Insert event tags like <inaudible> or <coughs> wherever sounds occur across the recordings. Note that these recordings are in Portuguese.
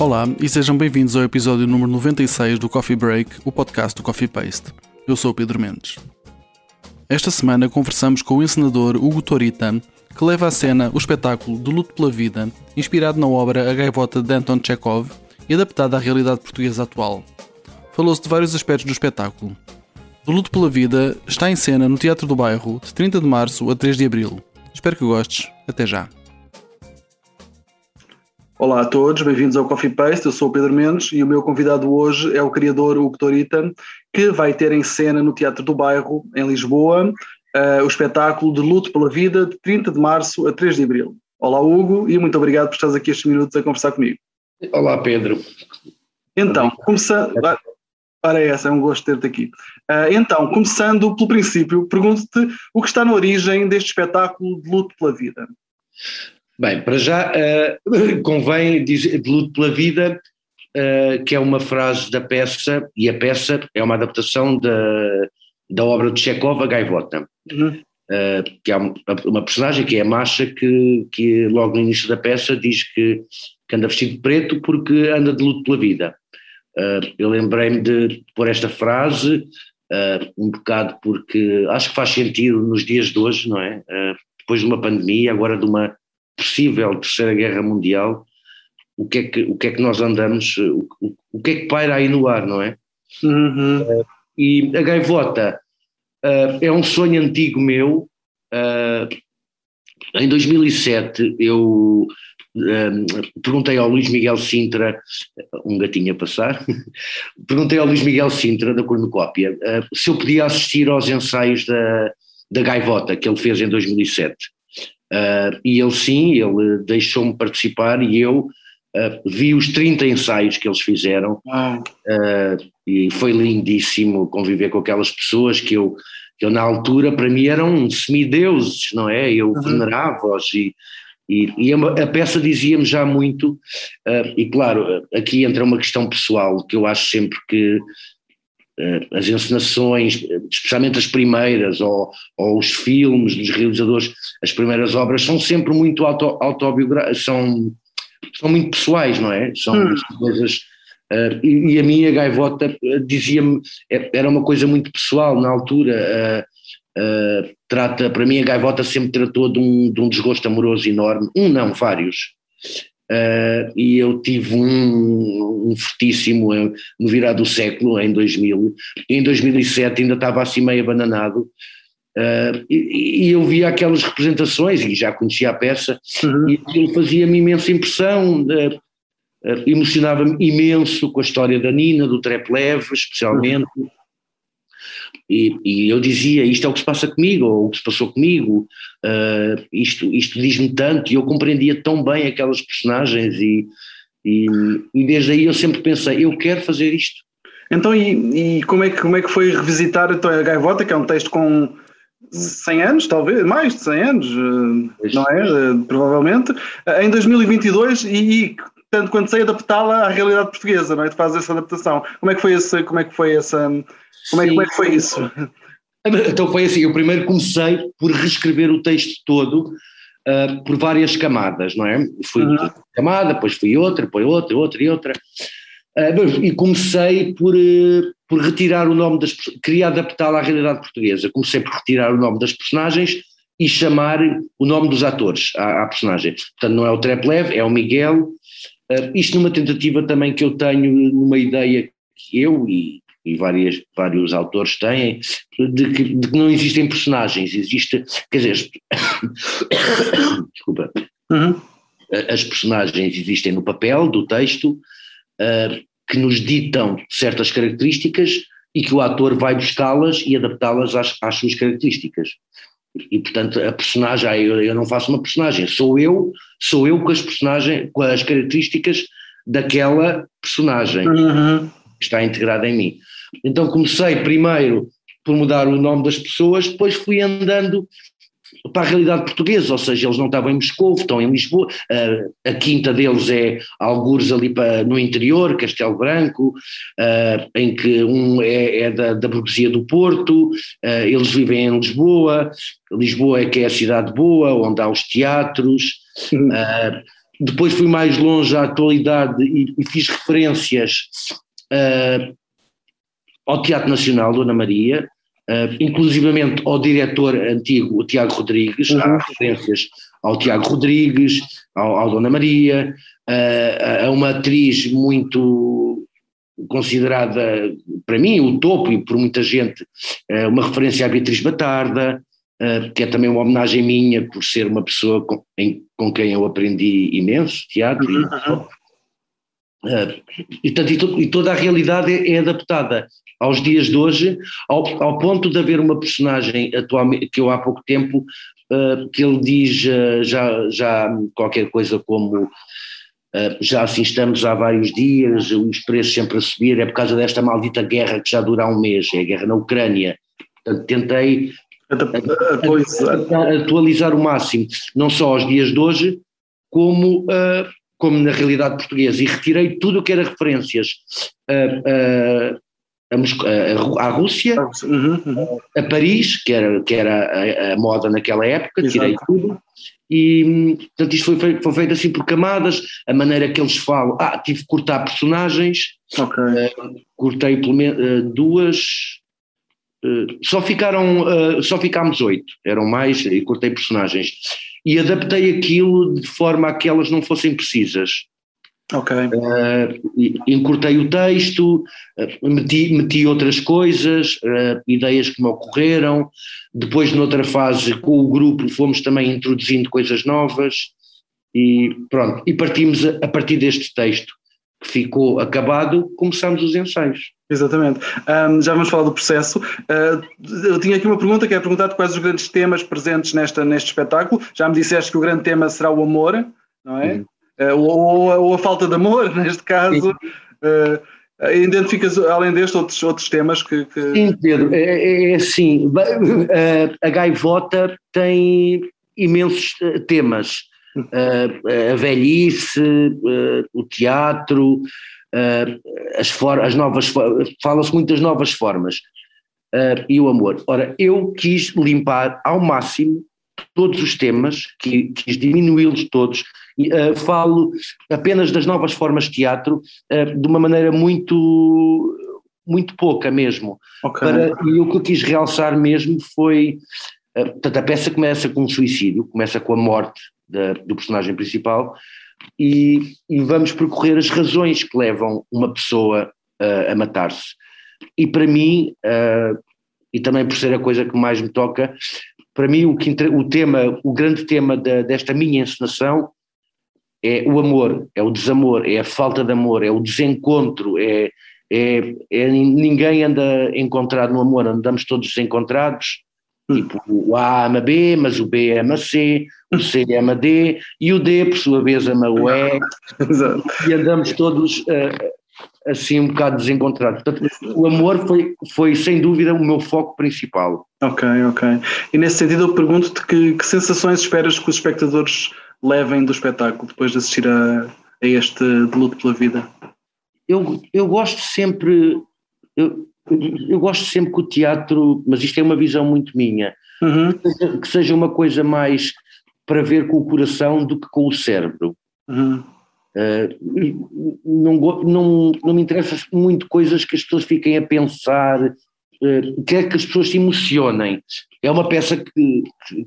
Olá e sejam bem-vindos ao episódio número 96 do Coffee Break, o podcast do Coffee Paste. Eu sou o Pedro Mendes. Esta semana conversamos com o encenador Hugo Torita, que leva à cena o espetáculo De Luto pela Vida, inspirado na obra A Gaivota de Anton Chekhov e adaptado à realidade portuguesa atual. Falou-se de vários aspectos do espetáculo. De Luto pela Vida está em cena no Teatro do Bairro de 30 de março a 3 de abril. Espero que gostes. Até já. Olá a todos, bem-vindos ao Coffee Paste. Eu sou o Pedro Mendes e o meu convidado hoje é o criador Hugo Torita, que vai ter em cena no Teatro do Bairro, em Lisboa, uh, o espetáculo de Luto pela Vida, de 30 de março a 3 de abril. Olá, Hugo, e muito obrigado por estares aqui estes minutos a conversar comigo. Olá, Pedro. Então, começando. Ora, é essa, é um gosto ter-te aqui. Uh, então, começando pelo princípio, pergunto-te o que está na origem deste espetáculo de Luto pela Vida. Bem, para já uh, <laughs> convém dizer de luto pela vida, uh, que é uma frase da peça, e a peça é uma adaptação da, da obra de Chekhov, A Gaivota, uhum. uh, que é uma personagem que é a Masha, que, que logo no início da peça diz que, que anda vestido de preto porque anda de luto pela vida. eu lembrei-me de pôr esta frase, um bocado porque acho que faz sentido nos dias de hoje, não é? depois de uma pandemia, agora de uma possível terceira guerra mundial, o que é que, o que, é que nós andamos, o, o que é que paira aí no ar, não é? Uhum. Uh, e a gaivota uh, é um sonho antigo meu. Uh, em 2007 eu perguntei ao Luís Miguel Sintra, um gatinho a passar, <laughs> perguntei ao Luís Miguel Sintra da Cornucópia se eu podia assistir aos ensaios da, da gaivota que ele fez em 2007. Uh, e ele sim, ele deixou-me participar e eu uh, vi os 30 ensaios que eles fizeram uh, e foi lindíssimo conviver com aquelas pessoas que eu, que eu na altura para mim eram semideuses, não é? Eu uhum. venerava-os e, e, e, a peça dizia-me já muito, e claro, aqui entra uma questão pessoal que eu acho sempre que as encenações, especialmente as primeiras, ou, ou, os filmes dos realizadores, as primeiras obras, são sempre muito auto, autobiográficas, são, são muito pessoais, não é? São hum. coisas. Uh, e, e, a minha gaivota eh, dizia-me, era uma coisa muito pessoal na altura. Uh, uh, trata, para mim, a gaivota sempre tratou de um, de um desgosto amoroso enorme, um não, vários. Uh, e eu tive um, um fortíssimo no virar do século, em 2000, em 2007 ainda estava assim meio abandonado, uh, e, e, eu via aquelas representações, e já conhecia a peça, uhum. e aquilo fazia-me imensa impressão, uh, emocionava-me imenso com a história da Nina, do Treplev, especialmente, uhum. E, e, eu dizia, isto é o que se passa comigo, ou o que se passou comigo, uh, isto, isto diz-me tanto, e eu compreendia tão bem aquelas personagens, e, e, e, desde aí eu sempre pensei, eu quero fazer isto. Então, e, e como, é que, como é que foi revisitar então, a Gaivota, que é um texto com 100 anos, talvez, mais de 100 anos, uh, não é? Uh, provavelmente, em 2022, e, tanto quanto sei, adaptá-la à realidade portuguesa, não é? Tu fazes essa adaptação. Como é que foi, esse, como é que foi essa como é, como é que foi isso? Então foi assim, eu primeiro comecei por reescrever o texto todo uh, por várias camadas, não é? Fui uhum. camada, depois fui outra, depois outra, outra e outra. Uh, e comecei por, uh, por retirar o nome das queria adaptá-la à realidade portuguesa. Comecei por retirar o nome das personagens e chamar o nome dos atores à, à personagem. Portanto, não é o Treplev, é o Miguel. Isto numa tentativa também que eu tenho, numa ideia que eu e e várias, vários autores têm, de que, de que não existem personagens, existe, quer dizer, <coughs> desculpa, uhum. as personagens existem no papel do texto, uh, que nos ditam certas características e que o ator vai buscá-las e adaptá-las às, às suas características. E portanto a personagem, ah, eu, eu não faço uma personagem, sou eu, sou eu com as personagens, com as características daquela personagem uhum. que está integrada em mim. Então comecei primeiro por mudar o nome das pessoas, depois fui andando para a realidade portuguesa, ou seja, eles não estavam em Moscou, estão em Lisboa, uh, a quinta deles é algures ali para, no interior, Castelo Branco, uh, em que um é, é da, da, burguesia do Porto, uh, eles vivem em Lisboa, Lisboa é que é a cidade boa, onde há os teatros, depois fui mais longe à atualidade e, e fiz referências ao Teatro Nacional, Dona Maria, uh, inclusivamente ao diretor antigo, o Tiago Rodrigues, uhum. há referências ao Tiago Rodrigues, ao, ao Dona Maria, uh, a uma atriz muito considerada, para mim, o topo e por muita gente, uh, uma referência à Beatriz Batarda, uh, que é também uma homenagem minha por ser uma pessoa com, em, com quem eu aprendi imenso teatro. Uhum. Uh, e, e, toda a realidade é, é, adaptada aos dias de hoje, ao, ao, ponto de haver uma personagem atualmente que eu há pouco tempo uh, que ele diz uh, já, já qualquer coisa como já assim estamos há vários dias, os preços sempre a subir, é por causa desta maldita guerra que já dura há um mês, é a guerra na Ucrânia. Portanto, tentei atualizar o máximo, não só aos dias de hoje, como como na realidade portuguesa, e retirei tudo o que era referências a, a, a, à Rússia, uhum, uhum. a Paris, que era, que era a, moda naquela época, Exato. tirei tudo, e portanto isto foi feito, foi feito assim por camadas, a maneira que eles falam, ah, tive que cortar personagens, okay. uh, cortei pelo menos uh, duas, uh, só ficaram, só ficámos oito, eram mais, e cortei personagens e adaptei aquilo de forma a que elas não fossem precisas. Ok. Uh, encurtei o texto, uh, meti, meti outras coisas, uh, ideias que me ocorreram. Depois, noutra fase, com o grupo, fomos também introduzindo coisas novas. E pronto, e partimos a, a partir deste texto que ficou acabado, começamos os ensaios. Exatamente. Um, já vamos falar do processo. Uh, eu tinha aqui uma pergunta que é perguntar quais os grandes temas presentes nesta, neste espetáculo. Já me disseste que o grande tema será o amor, não é? Uhum. Uh, ou, ou, a falta de amor, <laughs> neste caso. Uh, identificas, além deste, outros, outros temas que, que... Sim, Pedro, é, é, é assim, a gaivota tem imensos temas uh, a velhice, o teatro, as, for as novas, fala-se muito das novas formas e o amor. Ora, eu quis limpar ao máximo todos os temas, quis diminuí-los todos, uh, falo apenas das novas formas de teatro uh, de uma maneira muito muito pouca mesmo. Okay. Para, e o que eu quis realçar mesmo foi, uh, portanto a peça começa com um suicídio, começa com a morte da, do personagem principal, e, e, vamos percorrer as razões que levam uma pessoa uh, a matar-se. E para mim, uh, e também por ser a coisa que mais me toca, para mim o, que, o tema, o grande tema da, desta minha encenação é o amor, é o desamor, é a falta de amor, é o desencontro, é, é, é ninguém anda encontrado no amor, andamos todos desencontrados, Tipo, o A ama B, mas o B ama C, o C ama D e o D, por sua vez, ama o E. <laughs> Exato. E andamos todos uh, assim um bocado desencontrados. Portanto, o amor foi, foi, sem dúvida, o meu foco principal. Ok, ok. E nesse sentido, eu pergunto-te que, que sensações esperas que os espectadores levem do espetáculo depois de assistir a, a este de luto pela vida? Eu, eu gosto sempre. Eu, eu gosto sempre que o teatro, mas isto é uma visão muito minha, uhum. que, seja, que, seja, uma coisa mais para ver com o coração do que com o cérebro. Uhum. Uh, não, não, não me interessa muito coisas que as pessoas fiquem a pensar, uh, quer que as pessoas se emocionem. É uma peça que,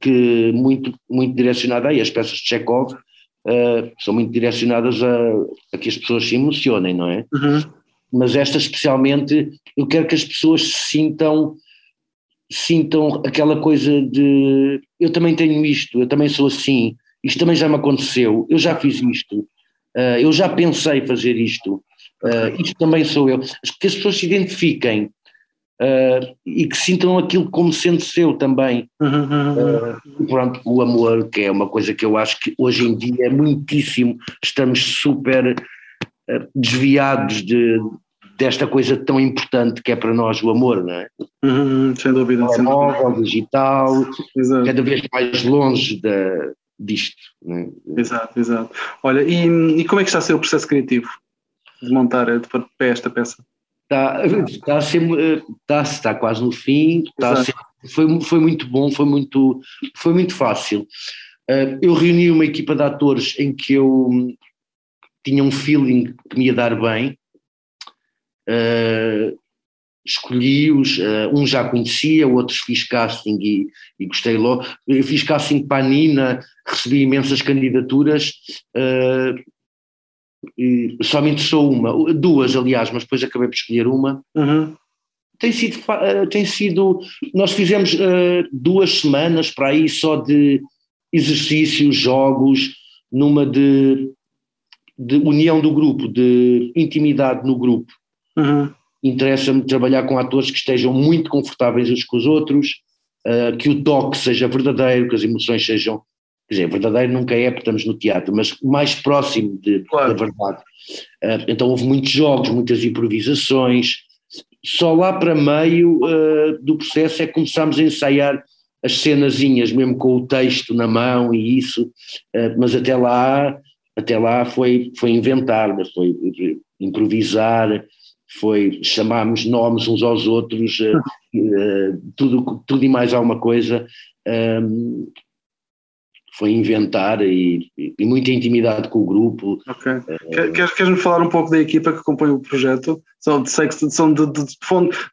que muito, muito direcionada aí, as peças de Chekhov uh, são muito direcionadas a, a, que as pessoas se emocionem, não é? Uhum mas esta especialmente, eu quero que as pessoas se sintam, sintam aquela coisa de eu também tenho isto, eu também sou assim, isto também já me aconteceu, eu já fiz isto, uh, eu já pensei fazer isto, uh, isto também sou eu. Que as pessoas se identifiquem uh, e que sintam aquilo como sendo seu também. Uh, pronto, o amor, que é uma coisa que eu acho que hoje em dia é muitíssimo, estamos super desviados de, desta coisa tão importante que é para nós o amor, não é? Uhum, sem dúvida. O móvel, digital, exato. cada vez mais longe da, disto. É? Exato, exato. Olha, e, e, como é que está a ser o processo criativo de montar de pé esta peça? Está, está, a ser, está, está quase no fim, está ser, foi, foi muito bom, foi muito, foi muito fácil. Uh, eu reuni uma equipa de atores em que eu tinha um feeling que me ia dar bem. Uh, escolhi-os, uh, um já conhecia, outros fiz casting e, e, gostei logo. Eu fiz casting para a Nina, recebi imensas candidaturas, uh, e só me interessou uma, duas aliás, mas depois acabei por escolher uma. Uhum. Tem sido, tem sido, nós fizemos duas semanas para aí só de exercícios, jogos, numa de, de união do grupo, de intimidade no grupo. Uhum interessa-me trabalhar com atores que estejam muito confortáveis uns com os outros, uh, que o toque seja verdadeiro, que as emoções sejam. Quer dizer, verdadeiro nunca é porque estamos no teatro, mas mais próximo de, claro. da verdade. Uh, então houve muitos jogos, muitas improvisações. Só lá para meio uh, do processo é que começámos a ensaiar as cenazinhas, mesmo com o texto na mão e isso, mas até lá, até lá foi, foi inventar, foi improvisar, foi chamarmos nomes uns aos outros, uh, <laughs> tudo, tudo e mais alguma coisa. Ehm, foi inventar e, e, muita intimidade com o grupo. Ok. Uh, queres, queres-me falar um pouco da equipa que compõe o projeto? São, sei que são de, de, de,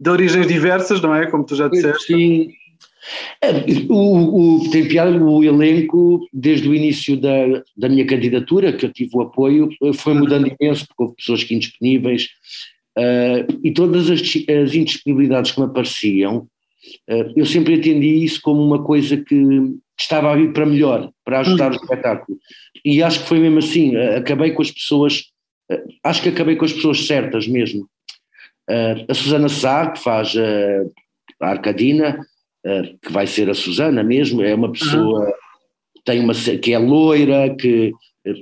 de origens diversas, não é? Como tu já disseste. Sim. O, o, tem piada, o elenco, desde o início da, da minha candidatura, que eu tive o apoio, foi mudando imenso, porque houve pessoas que indisponíveis, Uh, e todas as, as, indisponibilidades que me apareciam, uh, eu sempre entendi isso como uma coisa que estava a vir para melhor, para ajudar o uhum. espetáculo. E acho que foi mesmo assim, uh, acabei com as pessoas, acho que acabei com as pessoas certas mesmo. a Susana Sá, que faz a Arcadina, que vai ser a Susana mesmo, é uma pessoa uhum. tem uma, que é loira, que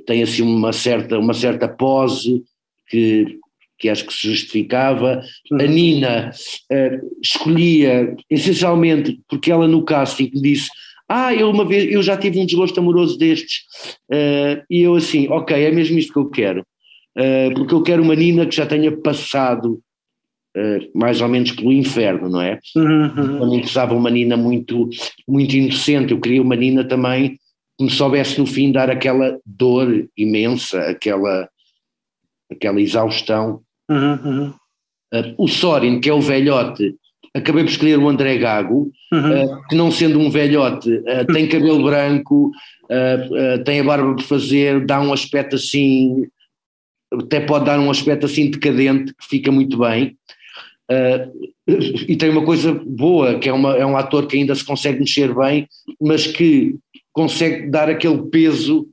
tem assim uma certa, uma certa pose, que que acho que se justificava. A uhum. Nina uh, escolhia, essencialmente, porque ela no casting disse: Ah, eu uma vez eu já tive um desgosto amoroso destes. Uh, e eu assim, ok, é mesmo isto que eu quero. Uh, porque eu quero uma Nina que já tenha passado mais ou menos pelo inferno, não é? Uhum. Me interessava uma Nina muito, muito inocente, eu queria uma Nina também que me soubesse no fim dar aquela dor imensa, aquela, aquela exaustão Uhum. Uh, o Sorin, que é o velhote, acabei por escolher o André Gago, uhum. uh, que não sendo um velhote, uh, tem cabelo branco, tem a barba por fazer, dá um aspecto assim, até pode dar um aspecto assim decadente, que fica muito bem. E tem uma coisa boa, que é, uma, é um ator que ainda se consegue mexer bem, mas que consegue dar aquele peso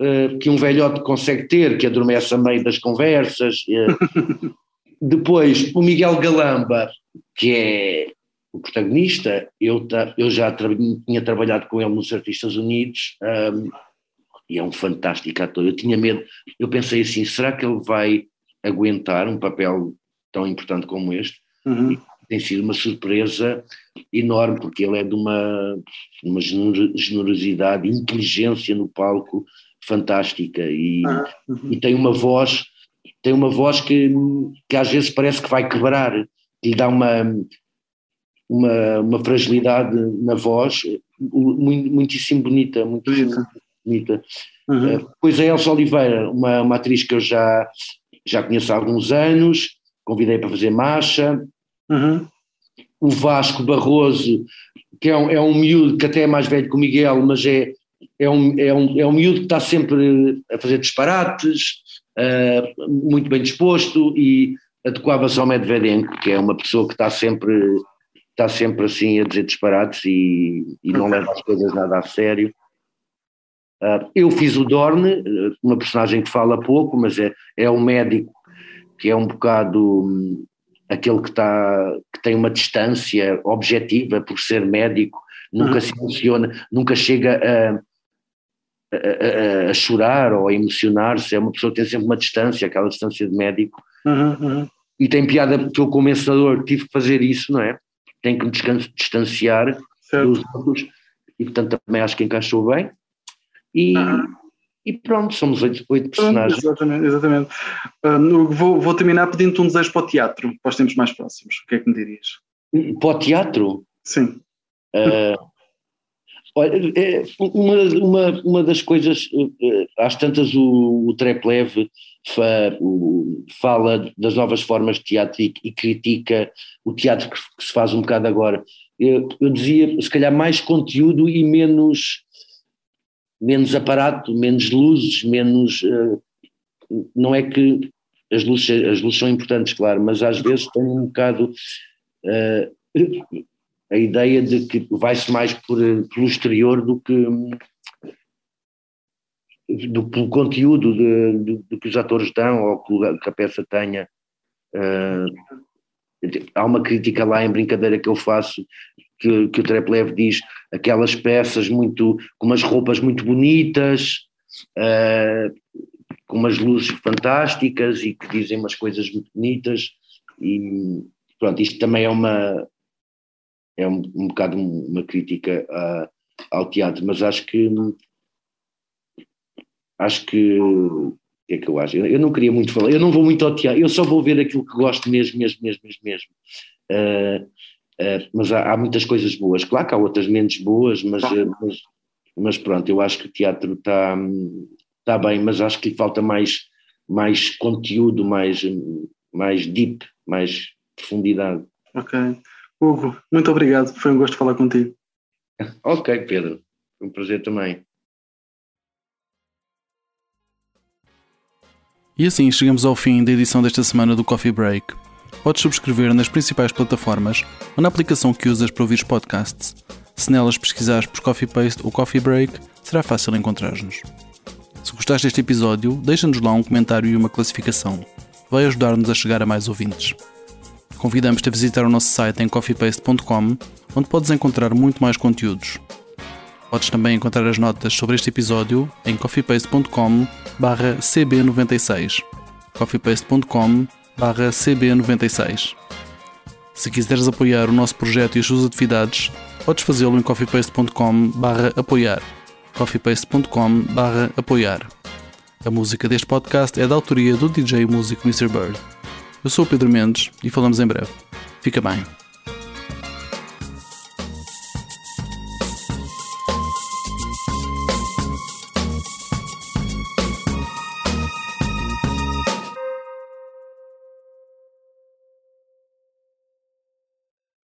uh, que um velhote consegue ter, que adormece a meio das conversas. Uh, <laughs> depois, o Miguel Galamba, que é o protagonista, eu, eu já tra tinha trabalhado com ele nos Artistas Unidos um, e é um fantástico ator. Eu tinha medo, eu pensei assim: será que ele vai aguentar um papel tão importante como este? Uhum. tem sido uma surpresa enorme, porque ele é de uma, uma generosidade, inteligência no palco fantástica e, ah, uhum. e tem uma voz tem uma voz que, que às vezes parece que vai quebrar, que lhe dá uma, uma, uma fragilidade na voz muito, muitíssimo bonita, muito bonita. Uhum. Eh, pois a Elsa Oliveira, uma, uma atriz que eu já, já conheço há alguns anos, convidei para fazer marcha. Uhum. O Vasco Barroso, que é um, é um miúdo que até é mais velho que o Miguel, mas é, é um, é, um, é um miúdo que está sempre a fazer disparates, uh, muito bem disposto e adequava-se ao Medvedenko, que é uma pessoa que está sempre, está sempre assim a dizer disparates e, e não leva as coisas nada a sério. Uh, eu fiz o Dorne, uma personagem que fala pouco, mas é, é um médico que é um bocado um, aquele que, está, que tem uma distância objetiva por ser médico, nunca uhum. se emociona, nunca chega a, a, a, chorar ou a emocionar-se, é uma pessoa que tem sempre uma distância, aquela distância de médico. Uhum, uhum. E tem piada que eu, como ensinador, tive que fazer isso, não é? Tenho que me distanciar certo. dos outros, e portanto também acho que encaixou bem. E, uhum. E pronto, somos oito, oito personagens. exatamente, exatamente. Uh, vou, vou terminar pedindo-te um desejo para o teatro, para os tempos mais próximos. O que é que me dirias? Para o teatro? Sim. Uh, Olha, é, uma, uma, uma das coisas, eh, às tantas o, o Treplev fa, fala das novas formas de teatro e, e critica o teatro que, que, se faz um bocado agora. Eu, eu, dizia, se calhar, mais conteúdo e menos, menos aparato, menos luzes, menos. Uh, não é que as luzes, as luzes são importantes, claro, mas às vezes tem um bocado. Uh, a ideia de que vai-se mais por, pelo exterior do que do, pelo conteúdo de, de, de, que os atores dão ou que, que a peça tenha. Uh, há uma crítica lá em brincadeira que eu faço que, que o Treplev diz aquelas peças muito com umas roupas muito bonitas uh, com umas luzes fantásticas e que dizem umas coisas muito bonitas e pronto, isto também é uma é um, um bocado uma crítica a, ao teatro, mas acho que acho que o que é que eu acho? Eu não queria muito falar, eu não vou muito ao teatro, eu só vou ver aquilo que gosto mesmo, mesmo, mesmo, mesmo, mesmo. Uh, uh, mas há, há, muitas coisas boas, claro que há outras menos boas, mas, uh, mas, mas, pronto, eu acho que o teatro está tá bem, mas acho que lhe falta mais, mais conteúdo, mais, mais deep, mais profundidade. Ok. Hugo, muito obrigado, foi um gosto falar contigo. <laughs> ok, Pedro, foi um prazer também. E assim chegamos ao fim da edição desta semana do Coffee Break. Podes subscrever nas principais plataformas ou na aplicação que usas para ouvir podcasts. Se nelas pesquisares por Coffee Paste ou Coffee Break, será fácil encontrar-nos. Se gostaste deste episódio, deixa-nos lá um comentário e uma classificação. Vai ajudar-nos a chegar a mais ouvintes. Convidamos-te a visitar o nosso site em coffeepaste.com, onde podes encontrar muito mais conteúdos. Podes também encontrar as notas sobre este episódio em coffeepaste.com cb96 coffeepaste.com cb96 Se quiseres apoiar o nosso projeto e as suas atividades, podes fazê-lo em coffeepaste.com apoiar coffeepaste.com apoiar A música deste podcast é da autoria do DJ músico Mr. Bird. Eu sou o Pedro Mendes e falamos em breve. Fica bem.